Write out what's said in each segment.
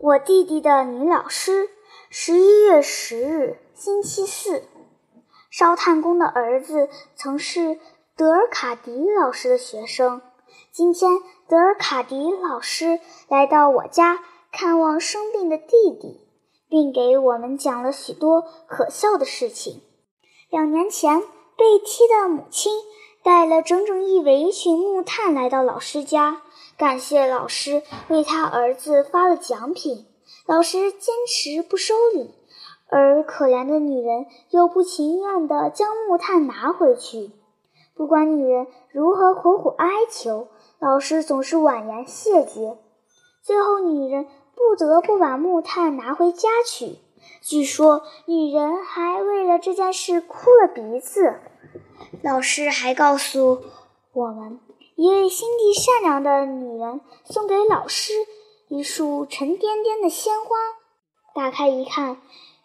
我弟弟的女老师，十一月十日，星期四。烧炭工的儿子曾是德尔卡迪老师的学生。今天，德尔卡迪老师来到我家看望生病的弟弟，并给我们讲了许多可笑的事情。两年前，被踢的母亲带了整整一围群木炭来到老师家，感谢老师为他儿子发了奖品。老师坚持不收礼。而可怜的女人又不情愿地将木炭拿回去。不管女人如何苦苦哀求，老师总是婉言谢绝。最后，女人不得不把木炭拿回家去。据说，女人还为了这件事哭了鼻子。老师还告诉我们，一位心地善良的女人送给老师一束沉甸甸的鲜花。打开一看。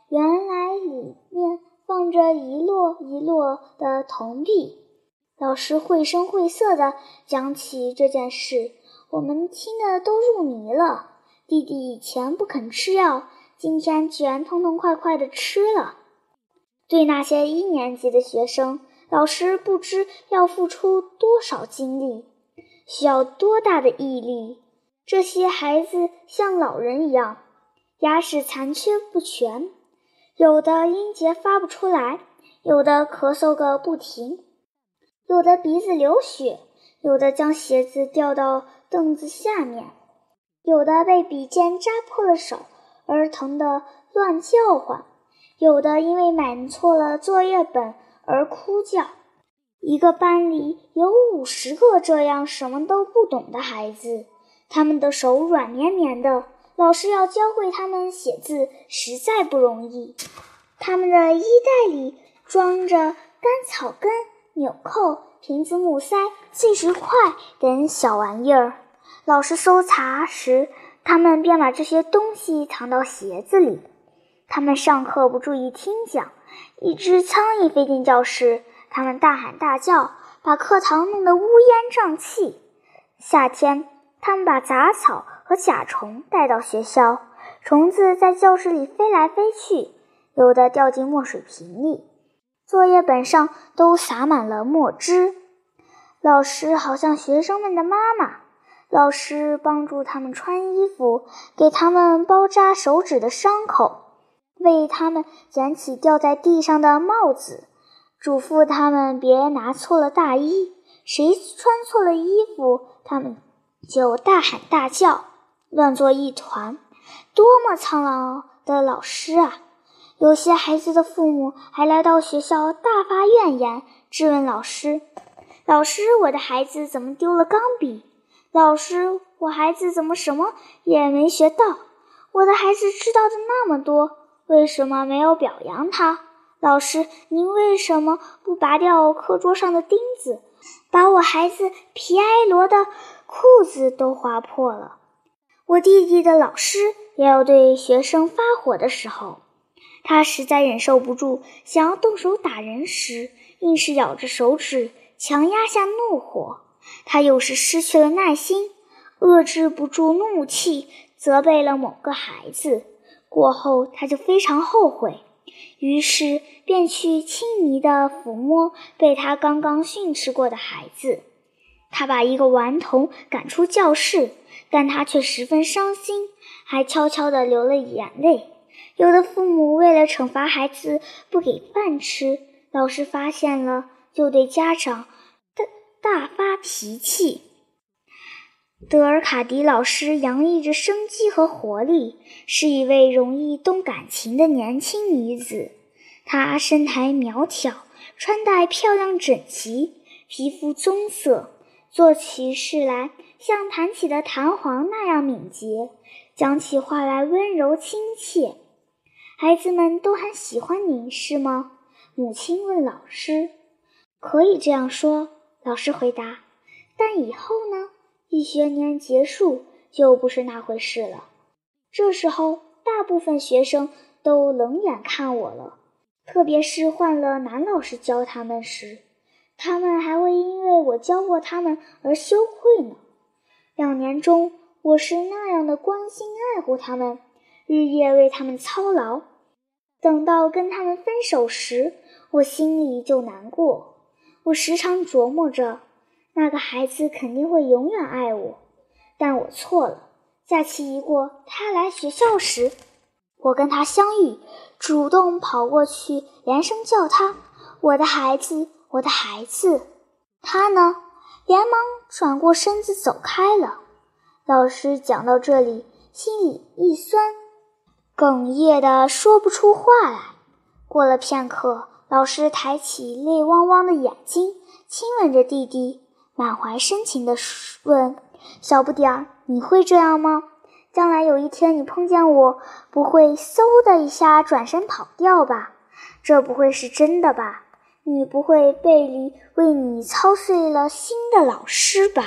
原来里面放着一摞一摞的铜币。老师绘声绘色地讲起这件事，我们听得都入迷了。弟弟以前不肯吃药，今天居然痛痛快快地吃了。对那些一年级的学生，老师不知要付出多少精力，需要多大的毅力。这些孩子像老人一样，牙齿残缺不全。有的音节发不出来，有的咳嗽个不停，有的鼻子流血，有的将鞋子掉到凳子下面，有的被笔尖扎破了手而疼得乱叫唤，有的因为买错了作业本而哭叫。一个班里有五十个这样什么都不懂的孩子，他们的手软绵绵的。老师要教会他们写字，实在不容易。他们的衣袋里装着干草根、纽扣、瓶子木塞、碎石块等小玩意儿。老师搜查时，他们便把这些东西藏到鞋子里。他们上课不注意听讲，一只苍蝇飞进教室，他们大喊大叫，把课堂弄得乌烟瘴气。夏天，他们把杂草。和甲虫带到学校，虫子在教室里飞来飞去，有的掉进墨水瓶里，作业本上都洒满了墨汁。老师好像学生们的妈妈，老师帮助他们穿衣服，给他们包扎手指的伤口，为他们捡起掉在地上的帽子，嘱咐他们别拿错了大衣，谁穿错了衣服，他们就大喊大叫。乱作一团，多么苍老的老师啊！有些孩子的父母还来到学校大发怨言，质问老师：“老师，我的孩子怎么丢了钢笔？老师，我孩子怎么什么也没学到？我的孩子知道的那么多，为什么没有表扬他？老师，您为什么不拔掉课桌上的钉子，把我孩子皮埃罗的裤子都划破了？”我弟弟的老师也有对学生发火的时候，他实在忍受不住，想要动手打人时，硬是咬着手指，强压下怒火。他有时失去了耐心，遏制不住怒气，责备了某个孩子。过后，他就非常后悔，于是便去轻昵地抚摸被他刚刚训斥过的孩子。他把一个顽童赶出教室。但他却十分伤心，还悄悄地流了眼泪。有的父母为了惩罚孩子不给饭吃，老师发现了就对家长大大发脾气。德尔卡迪老师洋溢着生机和活力，是一位容易动感情的年轻女子。她身材苗条，穿戴漂亮整齐，皮肤棕色，做起事来。像弹起的弹簧那样敏捷，讲起话来温柔亲切。孩子们都很喜欢您，是吗？母亲问老师。可以这样说，老师回答。但以后呢？一学年结束就不是那回事了。这时候，大部分学生都冷眼看我了，特别是换了男老师教他们时，他们还会因为我教过他们而羞愧呢。两年中，我是那样的关心爱护他们，日夜为他们操劳。等到跟他们分手时，我心里就难过。我时常琢磨着，那个孩子肯定会永远爱我，但我错了。假期一过，他来学校时，我跟他相遇，主动跑过去，连声叫他：“我的孩子，我的孩子。”他呢，连忙转过身子走开了。老师讲到这里，心里一酸，哽咽的说不出话来。过了片刻，老师抬起泪汪汪的眼睛，亲吻着弟弟，满怀深情地问：“小不点儿，你会这样吗？将来有一天你碰见我，不会嗖的一下转身跑掉吧？这不会是真的吧？你不会背离为你操碎了心的老师吧？”